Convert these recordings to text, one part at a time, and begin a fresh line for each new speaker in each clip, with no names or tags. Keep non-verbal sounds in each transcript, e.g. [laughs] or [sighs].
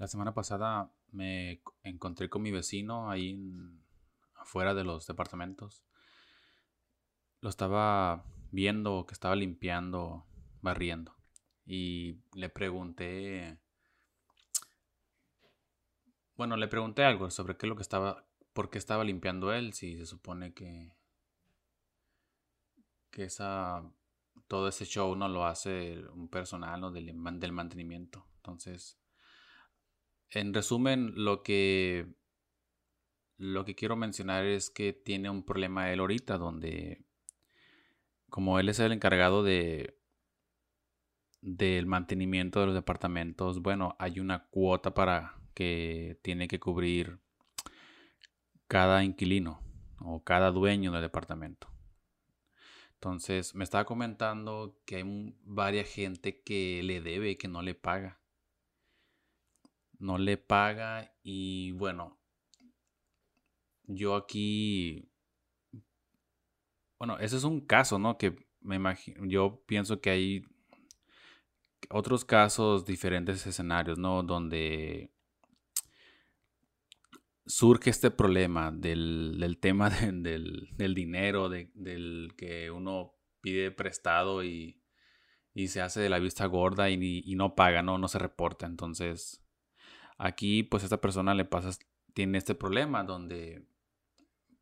La semana pasada me encontré con mi vecino ahí afuera de los departamentos. Lo estaba viendo que estaba limpiando, barriendo. Y le pregunté. Bueno, le pregunté algo sobre qué es lo que estaba. por qué estaba limpiando él, si se supone que. que esa. todo ese show no lo hace un personal ¿no? del, del mantenimiento. Entonces en resumen, lo que, lo que quiero mencionar es que tiene un problema él ahorita, donde como él es el encargado de del mantenimiento de los departamentos, bueno, hay una cuota para que tiene que cubrir cada inquilino o cada dueño del departamento. Entonces, me estaba comentando que hay varias gente que le debe que no le paga no le paga y bueno, yo aquí, bueno, ese es un caso, ¿no? Que me imagino, yo pienso que hay otros casos, diferentes escenarios, ¿no? Donde surge este problema del, tema del, dinero, del que uno pide prestado y, se hace de la vista gorda y, y no paga, ¿no? No se reporta. Entonces, Aquí, pues, esta persona le pasa, tiene este problema donde,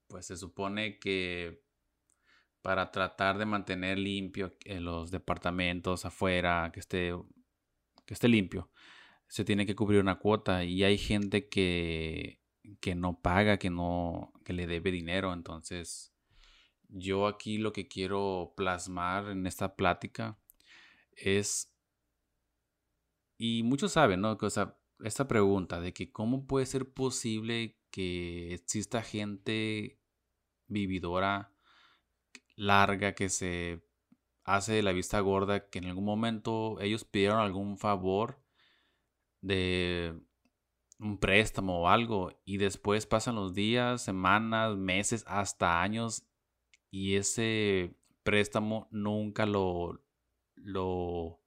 pues, se supone que para tratar de mantener limpio los departamentos afuera, que esté, que esté limpio, se tiene que cubrir una cuota y hay gente que, que no paga, que no, que le debe dinero. Entonces, yo aquí lo que quiero plasmar en esta plática es, y muchos saben, ¿no? Que, o sea, esta pregunta de que cómo puede ser posible que exista gente vividora larga que se hace de la vista gorda, que en algún momento ellos pidieron algún favor de un préstamo o algo y después pasan los días, semanas, meses, hasta años y ese préstamo nunca lo, lo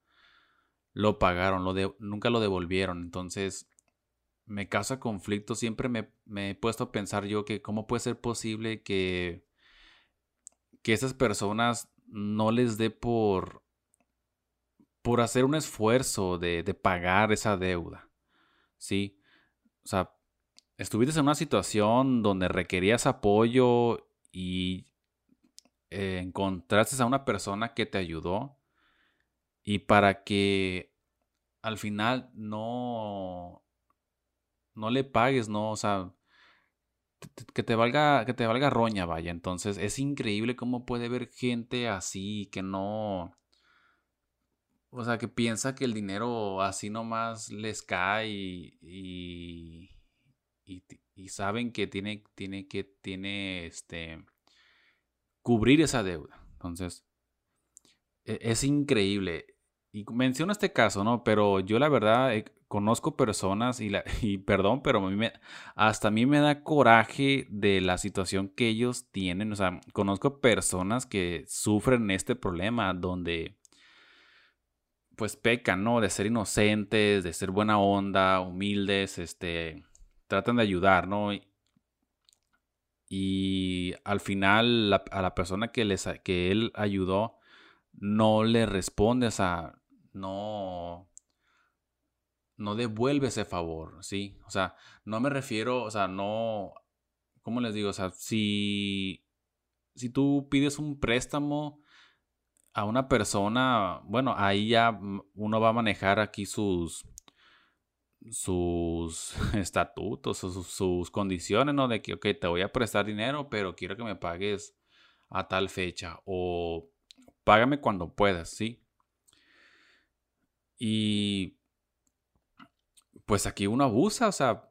lo pagaron, lo nunca lo devolvieron. Entonces, me causa conflicto. Siempre me, he puesto a pensar yo que cómo puede ser posible que, que esas personas no les dé por, por hacer un esfuerzo de, de pagar esa deuda. ¿Sí? O sea, estuviste en una situación donde requerías apoyo y eh, encontraste a una persona que te ayudó y para que al final no, no le pagues, ¿no? O sea, que te valga, que te valga roña, vaya. Entonces es increíble cómo puede haber gente así que no. O sea, que piensa que el dinero así nomás les cae y, y, y, saben que tiene, tiene que tiene este cubrir esa deuda. Entonces, e, es increíble. Y menciono este caso, ¿no? Pero yo la verdad eh, conozco personas y, la, [laughs] y perdón, pero a mí me, hasta a mí me da coraje de la situación que ellos tienen. O sea, conozco personas que sufren este problema donde pues pecan, ¿no? De ser inocentes, de ser buena onda, humildes, este, tratan de ayudar, ¿no? Y, al final a la persona que, les, que él ayudó no le responde, o sea, no, no devuelve ese favor, ¿sí? O sea, no me refiero, o sea, no, ¿cómo les digo? O sea, si, si tú pides un préstamo a una persona, bueno, ahí ya uno va a manejar aquí sus sus [laughs] estatutos, sus, sus condiciones, ¿no? De que, ok, te voy a prestar dinero, pero quiero que me pagues a tal fecha o págame cuando puedas, ¿sí? Y pues aquí uno abusa, o sea,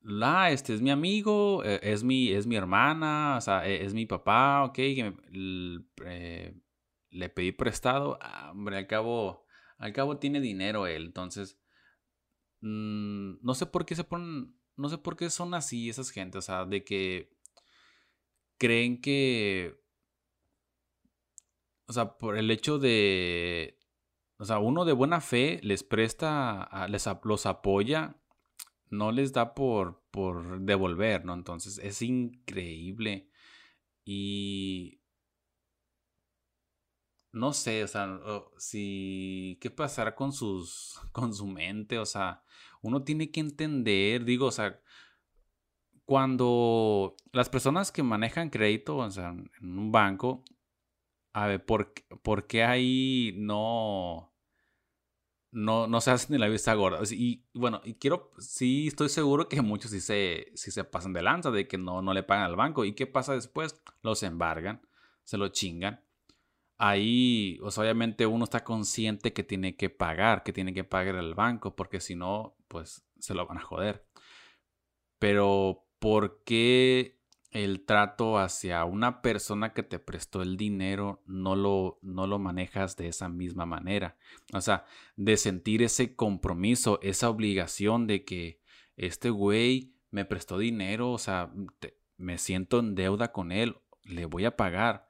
la, este es mi amigo, e, es mi, es mi hermana, o sea, e, es mi papá, ok, eh, le pedí prestado, ah, hombre, al cabo, al cabo tiene dinero él, entonces, mm, no sé por qué se ponen, no sé por qué son así esas gentes, o sea, de que creen que, o sea, por el hecho de, o sea, uno de buena fe les presta, les, los apoya no les da por, por devolver, ¿no? Entonces es increíble. Y no sé, o sea, si, ¿qué pasará con sus, [laughs] con su mente? O sea, uno tiene que entender, digo, o sea, cuando las personas que manejan crédito, o sea, en un banco, a ver, ¿por, por qué ahí no, no, no se hacen de la vista gorda? Y bueno, y quiero, sí estoy seguro que muchos sí se, sí se pasan de lanza de que no, no le pagan al banco. ¿Y qué pasa después? Los embargan, se lo chingan. Ahí, pues obviamente uno está consciente que tiene que pagar, que tiene que pagar al banco, porque si no, pues se lo van a joder. Pero, ¿por qué el trato hacia una persona que te prestó el dinero no lo, no lo manejas de esa misma manera? O sea, de sentir ese compromiso, esa obligación de que este güey me prestó dinero, o sea, me siento en deuda con él, le voy a pagar.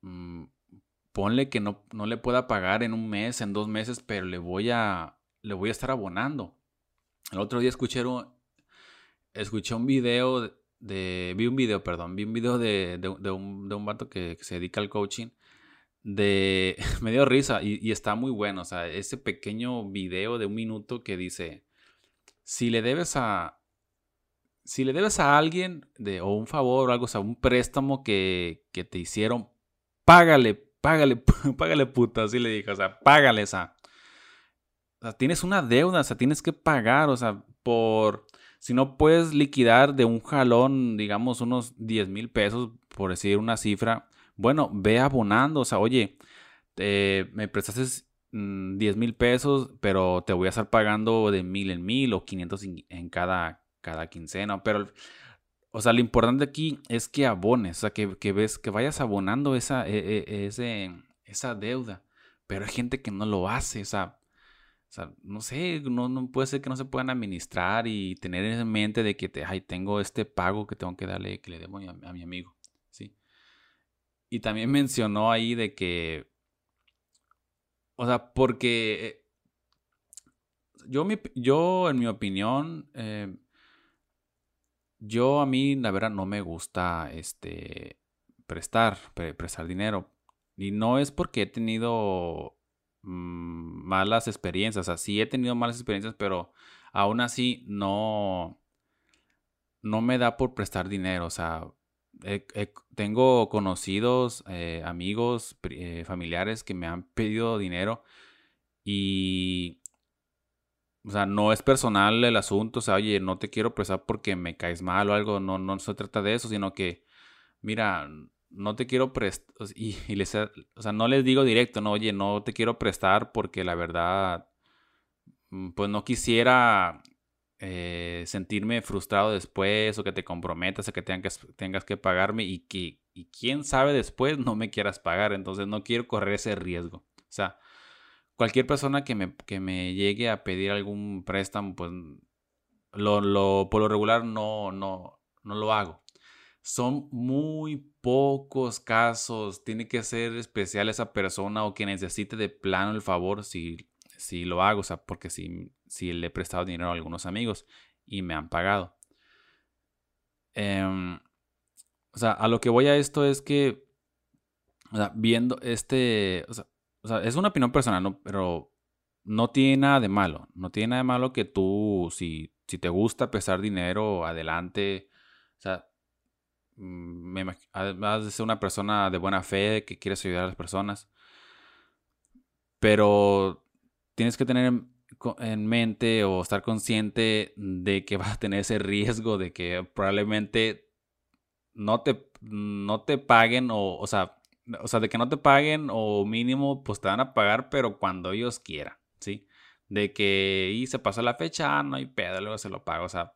Mm, ponle que no, no le pueda pagar en un mes, en dos meses, pero le voy a, le voy a estar abonando. El otro día escuché escuché un video de, vi un video, perdón, vi un video de, de, un, de un vato que, se dedica al coaching. De, [laughs] me dio risa y, está muy bueno. O sea, ese pequeño video de un minuto que dice, si le debes a, si le debes a alguien de, o un favor o algo, o sea, un préstamo que, que te hicieron, págale, págale, [laughs] págale puta, así le dije, o sea, págale esa. Tienes una deuda, o sea, tienes que pagar, o sea, por... Si no puedes liquidar de un jalón, digamos, unos 10 mil pesos, por decir una cifra, bueno, ve abonando, o sea, oye, me prestaste 10 mm, mil pesos, pero te voy a estar pagando de mil en mil o 500 en cada, cada quincena, pero... O sea, lo importante aquí es que abones, o sea, que, ves, que vayas abonando esa, e, e, esa deuda. Pero hay gente que no lo hace, o sea, o sea, no sé, no, puede ser que no se puedan administrar y tener en mente de que te, ay, tengo este pago que tengo que darle, que le debo a, mi amigo, ¿sí? Y también [laughs] mencionó ahí de que, o sea, porque eh, yo, yo en mi opinión, eh, yo a mí, la verdad, no me gusta este, prestar, prestar dinero. Y no es porque he tenido Mm, malas experiencias. O sea, sí he tenido malas experiencias, pero aún así no, no me da por prestar dinero. O sea, tengo conocidos, eh, amigos, eh, familiares que me han pedido dinero y... O sea, no es personal el asunto, o sea, oye, no te quiero prestar porque me caes mal o algo, no, no se trata de eso, sino que, mira, no te quiero prestar, y, les, o sea, no les digo directo, no, oye, no te quiero prestar porque la verdad, mm, pues no quisiera eh, sentirme frustrado después o que te comprometas o que tengas, tengas que pagarme y que, y quién sabe después no me quieras pagar, entonces no quiero correr ese riesgo. O sea, cualquier persona que me, que me llegue a pedir algún préstamo, pues lo, por lo regular no, no, no lo hago son muy pocos casos. Tiene que ser especial esa persona o que necesite de plano el favor si, si lo hago. O sea, porque si, si le he prestado dinero a algunos amigos y me han pagado. Em, o sea, a lo que voy a esto es que, o sea, viendo este, o sea, es una opinión personal, ¿no? Pero no tiene nada de malo. No tiene nada de malo que tú, si, si te gusta prestar dinero, adelante. O sea, me, de ser una persona de buena fe, que quieres ayudar a las personas. Pero tienes que tener en, mente o estar consciente de que vas a tener ese riesgo de que probablemente no te, no te paguen o, o sea, o sea, de que no te paguen o mínimo pues te van a pagar, pero cuando ellos quieran, ¿sí? De que y se pasó la fecha, no hay pedo, luego se lo pago, o sea,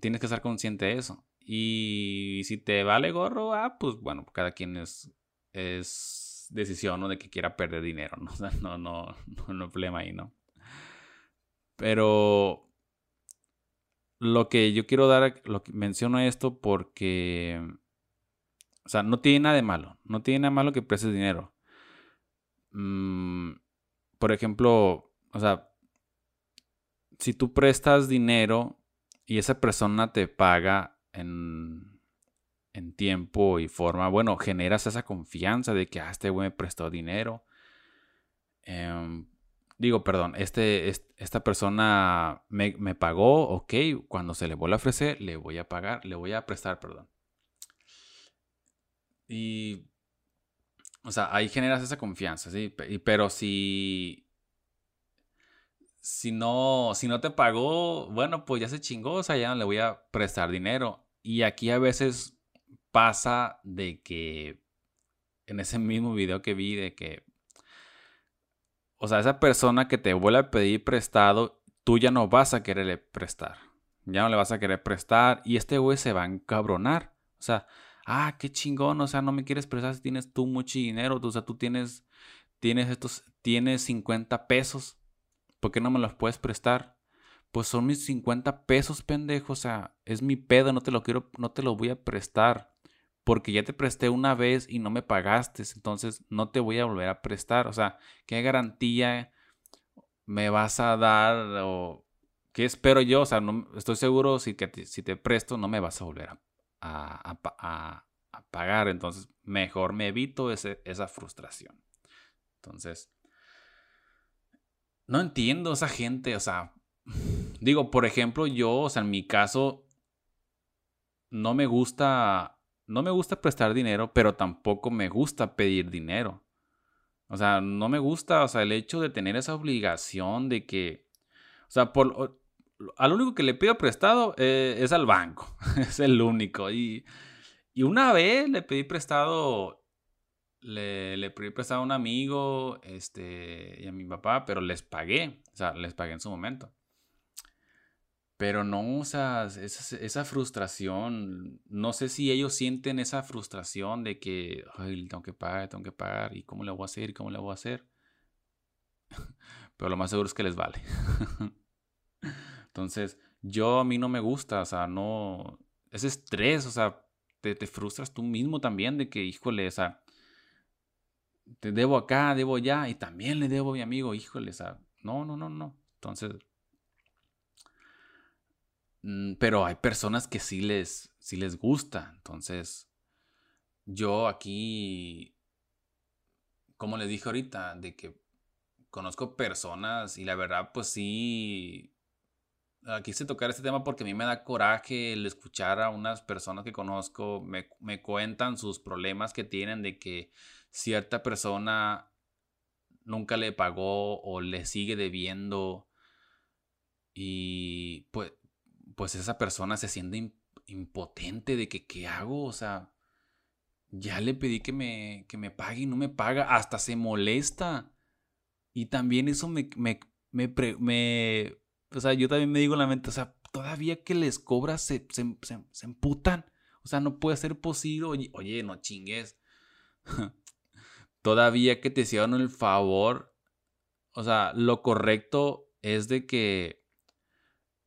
tienes que estar consciente de eso. Y si te vale gorro, ah, pues bueno, cada quien es, es decisión, ¿no? De que quiera perder dinero, ¿no? [laughs] no, no, no, no hay problema ahí, ¿no? Pero lo que yo quiero dar, lo que menciono esto porque, o sea, no tiene nada de malo, no tiene nada de malo que prestes dinero. Mm, por ejemplo, o sea, si tú prestas dinero y esa persona te paga en, en tiempo y forma, bueno, generas esa confianza de que, ah, este güey me prestó dinero. Em, digo, perdón, este, esta persona me, me, pagó, ok, cuando se le vuelva a ofrecer, le voy a pagar, le voy a prestar, perdón. Y, o sea, ahí generas esa confianza, ¿sí? Pero si, si no, si no te pagó, bueno, pues ya se chingó, o sea, ya no le voy a prestar dinero. Y aquí a veces pasa de que en ese mismo video que vi de que, o sea, esa persona que te vuelve a pedir prestado, tú ya no vas a quererle prestar. Ya no le vas a querer prestar y este güey se va a encabronar. O sea, ah, qué chingón, o sea, no me quieres prestar si tienes tú mucho dinero, o sea, tú tienes, tienes estos, tienes 50 pesos ¿Por qué no me los puedes prestar? Pues son mis 50 pesos, pendejo. O sea, es mi pedo, no te lo quiero, no te lo voy a prestar. Porque ya te presté una vez y no me pagaste. Entonces no te voy a volver a prestar. O sea, ¿qué garantía me vas a dar? O qué espero yo? O sea, no, estoy seguro si, que si te presto no me vas a volver a, pagar. Entonces, mejor me evito esa frustración. Entonces, no entiendo esa gente, o sea, [sighs] digo, por ejemplo, yo, o sea, en mi caso, no me gusta, no me gusta prestar dinero, pero tampoco me gusta pedir dinero. O sea, no me gusta, o sea, el hecho de tener esa obligación de que, o sea, por, al único que le pido prestado eh, es al banco, [laughs] es el único. Y, y una vez le pedí prestado le, le pedí a un amigo este, y a mi papá, pero les pagué. O sea, les pagué en su momento. Pero no, o sea, esa, esa, frustración, no sé si ellos sienten esa frustración de que, ay, tengo que pagar, tengo que pagar, y cómo le voy a hacer, y cómo le voy a hacer. [laughs] Pero lo más seguro es que les vale. [laughs] Entonces, yo a mí no me gusta, o sea, no, ese estrés, o sea, te, te frustras tú mismo también de que, híjole, o sea, te debo acá, debo allá, y también le debo a mi amigo, híjole, no, no, no, no. Entonces, mm, pero hay personas que sí les, sí les gusta. Entonces, yo aquí, como les dije ahorita, de que conozco personas y la verdad, pues sí, quise tocar este tema porque a mí me da coraje el escuchar a unas personas que conozco, me, me cuentan sus problemas que tienen de que cierta persona nunca le pagó o le sigue debiendo y pues, pues esa persona se siente impotente de que qué hago, o sea, ya le pedí que me, que me pague y no me paga, hasta se molesta. Y también eso me, me, me, me, o sea, yo también me digo en la mente, o sea, todavía que les cobras se, se, se, emputan. O sea, no puede ser posible. Oye no chingues. [laughs] todavía que te hicieron el favor, o sea, lo correcto es de que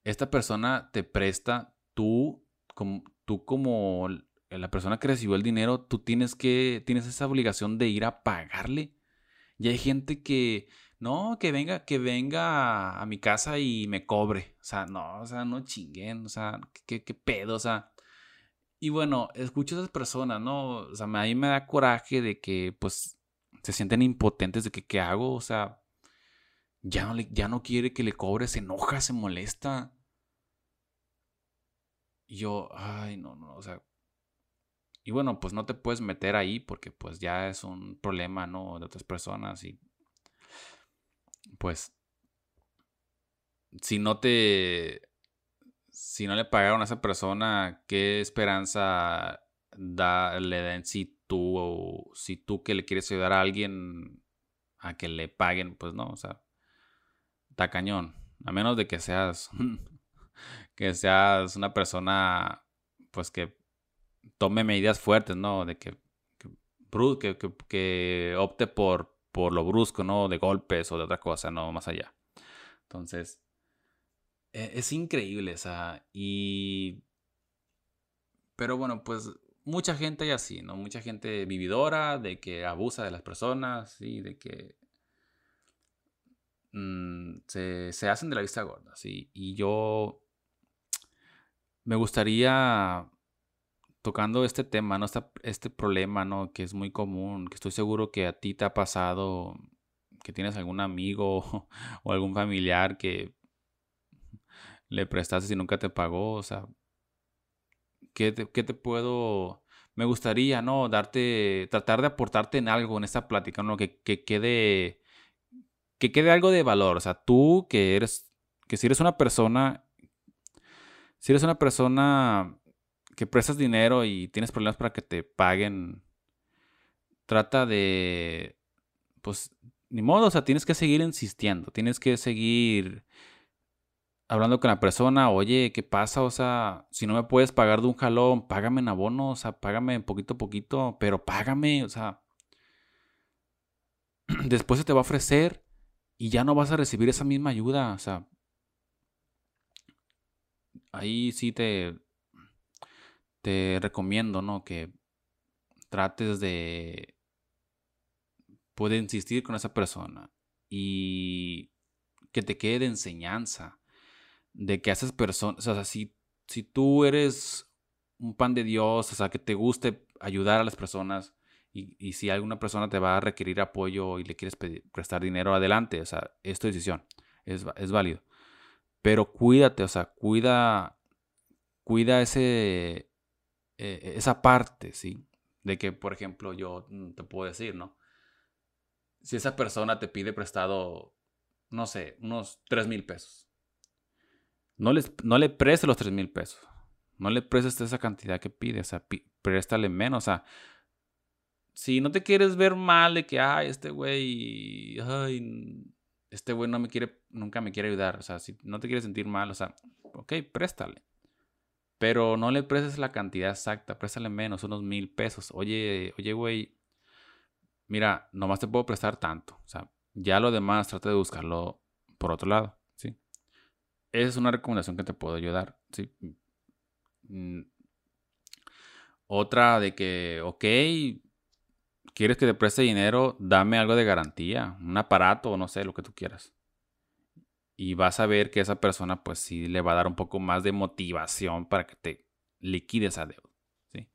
esta persona te presta, tú como, tú como la persona que recibió el dinero, tú tienes que, tienes esa obligación de ir a pagarle. Y hay gente que, no, que venga, que venga a, mi casa y me cobre. O sea, no, o sea, no chinguen, o sea, qué, qué pedo, o sea. Y bueno, escucho a esas personas, ¿no? O sea, a mí me da coraje de que, pues, se sienten impotentes de que qué hago, o sea, ya no, le, ya no quiere que le cobre, se enoja, se molesta. Y yo, ay, no, no, o sea. Y bueno, pues no te puedes meter ahí porque pues ya es un problema, ¿no? De otras personas y pues si no te si no le pagaron a esa persona, ¿qué esperanza da, le da en tú, si tú que le quieres ayudar a alguien a que le paguen, pues no, o sea, está cañón. A menos de que seas, [laughs] que seas una persona, pues que tome medidas fuertes, ¿no? De que, que, que, que opte por, por lo brusco, ¿no? De golpes o de otra cosa, no más allá. Entonces, e, es increíble, o sea, y... Pero bueno, pues mucha gente así, ¿no? Mucha gente vividora, de que abusa de las personas, y de que... mm, se, se, hacen de la vista gorda, ¿sí? Y yo me gustaría, tocando este tema, ¿no? este problema, ¿no? Que es muy común, que estoy seguro que a ti te ha pasado, que tienes algún amigo [laughs] o algún familiar que le prestaste y nunca te pagó, o sea, ¿qué te, te puedo me gustaría, ¿no? Darte, tratar de aportarte en algo en esta plática, ¿no? Que, que, quede, que quede algo de valor. O sea, tú que eres, que si eres una persona, si eres una persona que prestas dinero y tienes problemas para que te paguen, trata de, pues, ni modo, o sea, tienes que seguir insistiendo, tienes que seguir hablando con la persona, oye, ¿qué pasa? O sea, si no me puedes pagar de un jalón, págame en abono, o sea, págame poquito a poquito, pero págame, o sea, [clears throat] después se te va a ofrecer y ya no vas a recibir esa misma ayuda, o sea, ahí sí te, te recomiendo, ¿no? Que trates de, puede insistir con esa persona y que te quede de enseñanza de que esas personas, o sea, si, si tú eres un pan de Dios, o sea, que te guste ayudar a las personas y, si alguna persona te va a requerir apoyo y le quieres prestar dinero, adelante, o sea, es tu decisión, es, es válido. Pero cuídate, o sea, cuida, cuida ese, e, esa parte, ¿sí? De que, por ejemplo, yo mm, te puedo decir, ¿no? Si esa persona te pide prestado, no sé, unos 3 mil pesos no, les, no le prestes los 3 mil pesos. No le prestes esa cantidad que pide. O sea, préstale menos. O sea, si no te quieres ver mal de que, ay, este güey, ay, este güey no me quiere, nunca me quiere ayudar. O sea, si no te quieres sentir mal, o sea, ok, préstale. Pero no le prestes la cantidad exacta, préstale menos, unos mil pesos. Oye, oye, güey, mira, nomás te puedo prestar tanto. O sea, ya lo demás trata de buscarlo por otro lado. Esa es una recomendación que te puedo ayudar. ¿sí? Mm. Otra de que, ok, quieres que te preste dinero, dame algo de garantía, un aparato o no sé, lo que tú quieras. Y vas a ver que esa persona pues sí le va a dar un poco más de motivación para que te liquides a deuda. ¿sí?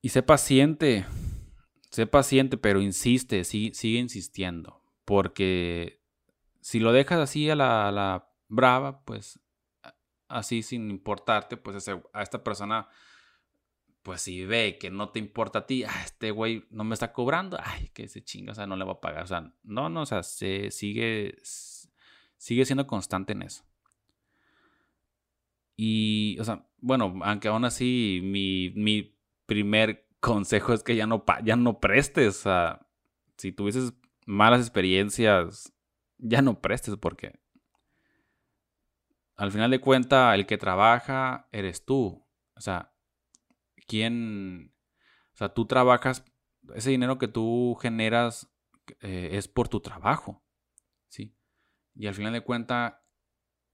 Y sé paciente, sé paciente, pero insiste, sigue insistiendo, porque si lo dejas así a la, brava, pues así sin importarte, pues a esta persona, pues si ve que no te importa a ti, ah, este güey no me está cobrando, ay, que se chinga, o sea, no le va a pagar. O sea, no, no, o sea, se sigue, sigue siendo constante en eso. Y, o sea, bueno, aunque aún así mi, mi primer consejo es que ya no, ya no prestes. O sea, si tuvieses malas experiencias ya no prestes porque al final de cuentas el que trabaja eres tú. O sea, ¿quién? O sea, tú trabajas, ese dinero que tú generas eh, es por tu trabajo, ¿sí? Y al final de cuentas,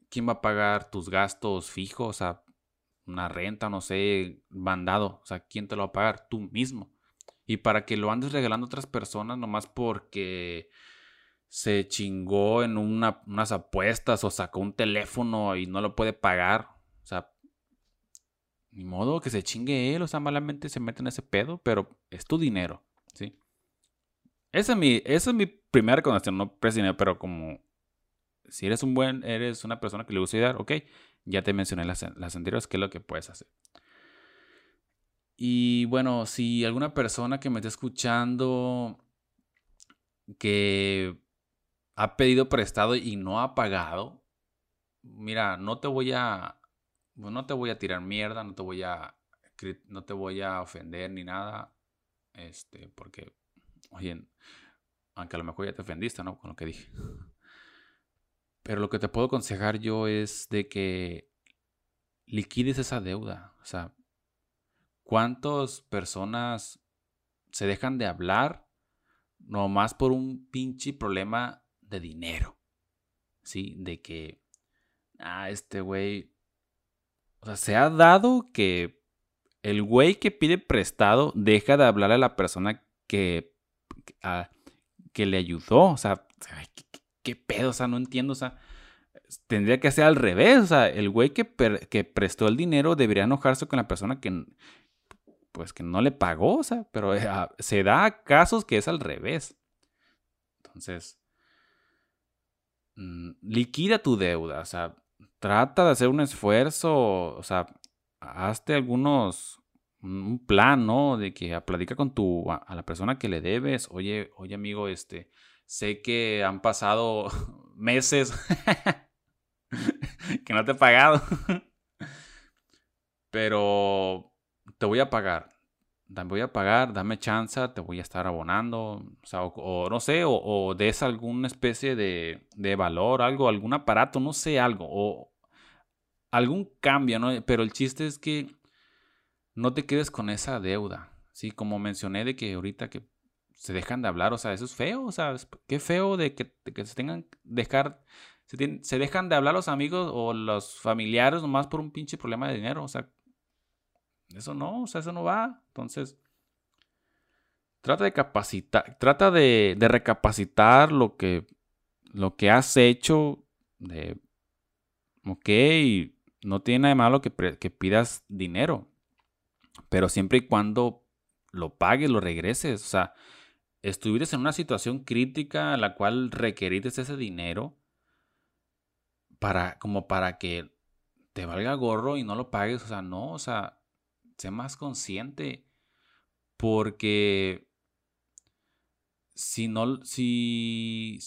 ¿quién va a pagar tus gastos fijos? O sea, una renta, no sé, mandado. O sea, ¿quién te lo va a pagar? Tú mismo. Y para que lo andes regalando a otras personas nomás porque se chingó en unas apuestas o sacó un teléfono y no lo puede pagar. O sea, ni modo que se chingue él, o sea, malamente se mete en ese pedo, pero es tu dinero, ¿sí? Esa es mi, esa es mi primera recomendación, no dinero, pero como si eres un buen, eres una persona que le gusta ayudar, ok, ya te mencioné las, las anteriores, qué es lo que puedes hacer. Y bueno, si alguna persona que me esté escuchando que ha pedido prestado y no ha pagado, mira, no te voy a, pues, no te voy a tirar mierda, no te voy a, no te voy a ofender ni nada, este, porque, oye, aunque a lo mejor ya te ofendiste, ¿no? Con lo que dije. Pero lo que te puedo aconsejar yo es de que liquides esa deuda. O sea, ¿cuántas personas se dejan de hablar nomás por un pinche problema de dinero. ¿Sí? De que, ah, este güey, o sea, se ha dado que el güey que pide prestado deja de hablar a la persona que, que, le ayudó. O sea, ¿qué pedo? O sea, no entiendo, o sea, tendría que ser al revés, o sea, el güey que, que prestó el dinero debería enojarse con la persona que, pues, que no le pagó, o sea, pero eh, ah, se da casos que es al revés. Entonces, liquida tu deuda, o sea, trata de hacer un esfuerzo, o sea, hazte algunos, un plan, ¿no? De que platica con tu, a, la persona que le debes, oye, oye amigo, este, sé que han pasado [laughs] meses [laughs] que no te he pagado, [laughs] pero te voy a pagar. Voy a pagar, dame chance, te voy a estar abonando, o, no sé, o, des alguna especie de, de valor, algo, algún aparato, no sé, algo, o algún cambio, ¿no? Pero el chiste es que no te quedes con esa deuda, ¿sí? Como mencioné de que ahorita que se dejan de hablar, o sea, eso es feo, o sea, qué feo de que, que se tengan, dejar, se, se, dejan de hablar los amigos o los familiares nomás por un pinche problema de dinero, o sea, eso no, o sea, eso no va, entonces... Trata de capacitar, trata de, de recapacitar lo que, lo que has hecho, de, ok, no tiene nada de malo que, que pidas dinero, pero siempre y cuando lo pagues, lo regreses. O sea, estuviste en una situación crítica en la cual requeriste ese dinero para, como para que te valga gorro y no lo pagues. O sea, no, o sea, sé más consciente. Porque si no, si,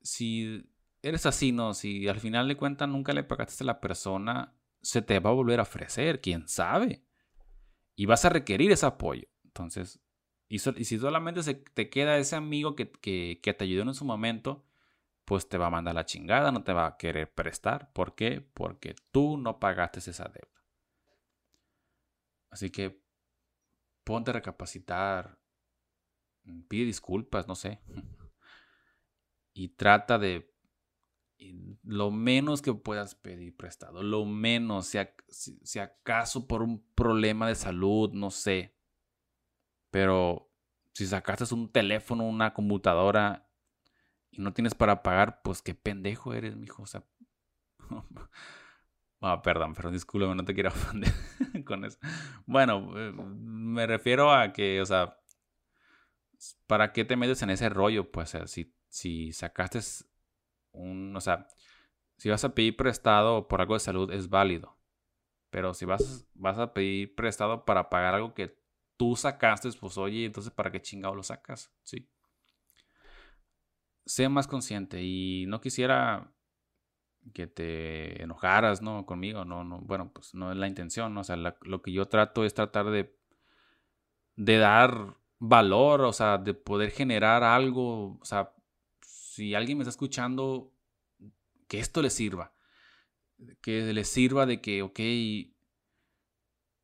si eres así, ¿no? Si al final de cuentas nunca le pagaste a la persona, se te va a volver a ofrecer, quién sabe. Y vas a requerir ese apoyo. Entonces, y, si solamente se te queda ese amigo que, que, que, te ayudó en su momento, pues te va a mandar la chingada, no te va a querer prestar. ¿Por qué? Porque tú no pagaste esa deuda. Así que ponte a recapacitar, pide disculpas, no sé. [laughs] Y trata de lo menos que puedas pedir prestado, lo menos, si, acaso por un problema de salud, no sé. Pero si sacaste un teléfono, una computadora y no tienes para pagar, pues qué pendejo eres, mijo. O sea, [laughs] ah, perdón, perdón, discúlpame, no te quiero [laughs] ofender con eso. Bueno, eh, me refiero a que, o sea, ¿para qué te metes en ese rollo? Pues, si, si sacaste un, o sea, si vas a pedir prestado por algo de salud es válido. Pero si vas, vas a pedir prestado para pagar algo que tú sacaste, pues oye, entonces ¿para qué chingado lo sacas? Sí. Sé más consciente y no quisiera que te enojaras, ¿no? Conmigo, no, no, bueno, pues no es la intención, ¿no? O sea, lo que yo trato es tratar de, de dar valor, o sea, de poder generar algo, o sea, si alguien me está escuchando, que esto le sirva. Que le sirva de que, ok,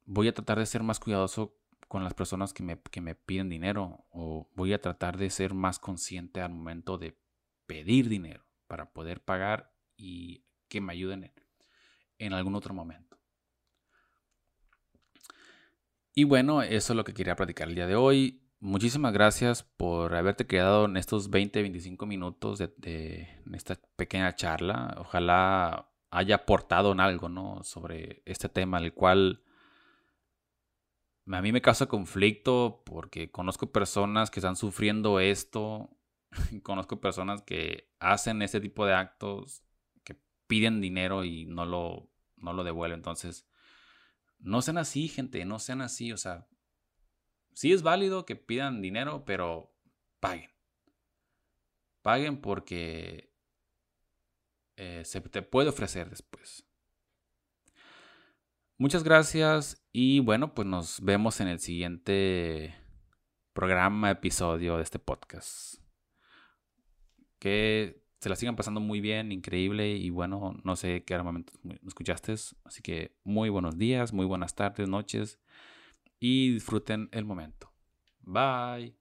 voy a tratar de ser más cuidadoso con las personas que me, que me piden dinero o voy a tratar de ser más consciente al momento de pedir dinero para poder pagar y que me ayuden en, en algún otro momento. Y bueno, eso es lo que quería platicar el día de hoy muchísimas gracias por haberte quedado en estos 20, 25 minutos de, esta pequeña charla. Ojalá haya aportado en algo, ¿no? Sobre este tema, el cual a mí me causa conflicto porque conozco personas que están sufriendo esto, [laughs] conozco personas que hacen ese tipo de actos, piden dinero y no lo, no lo devuelven. Entonces, no sean así, gente, no sean así, o sea, Sí es válido que pidan dinero, pero paguen. Paguen porque eh, se te puede ofrecer después. Muchas gracias y bueno, pues nos vemos en el siguiente programa, episodio de este podcast. Que se la sigan pasando muy bien, increíble y bueno, no sé qué me escuchaste, así que muy buenos días, muy buenas tardes, noches y disfruten el momento. Bye.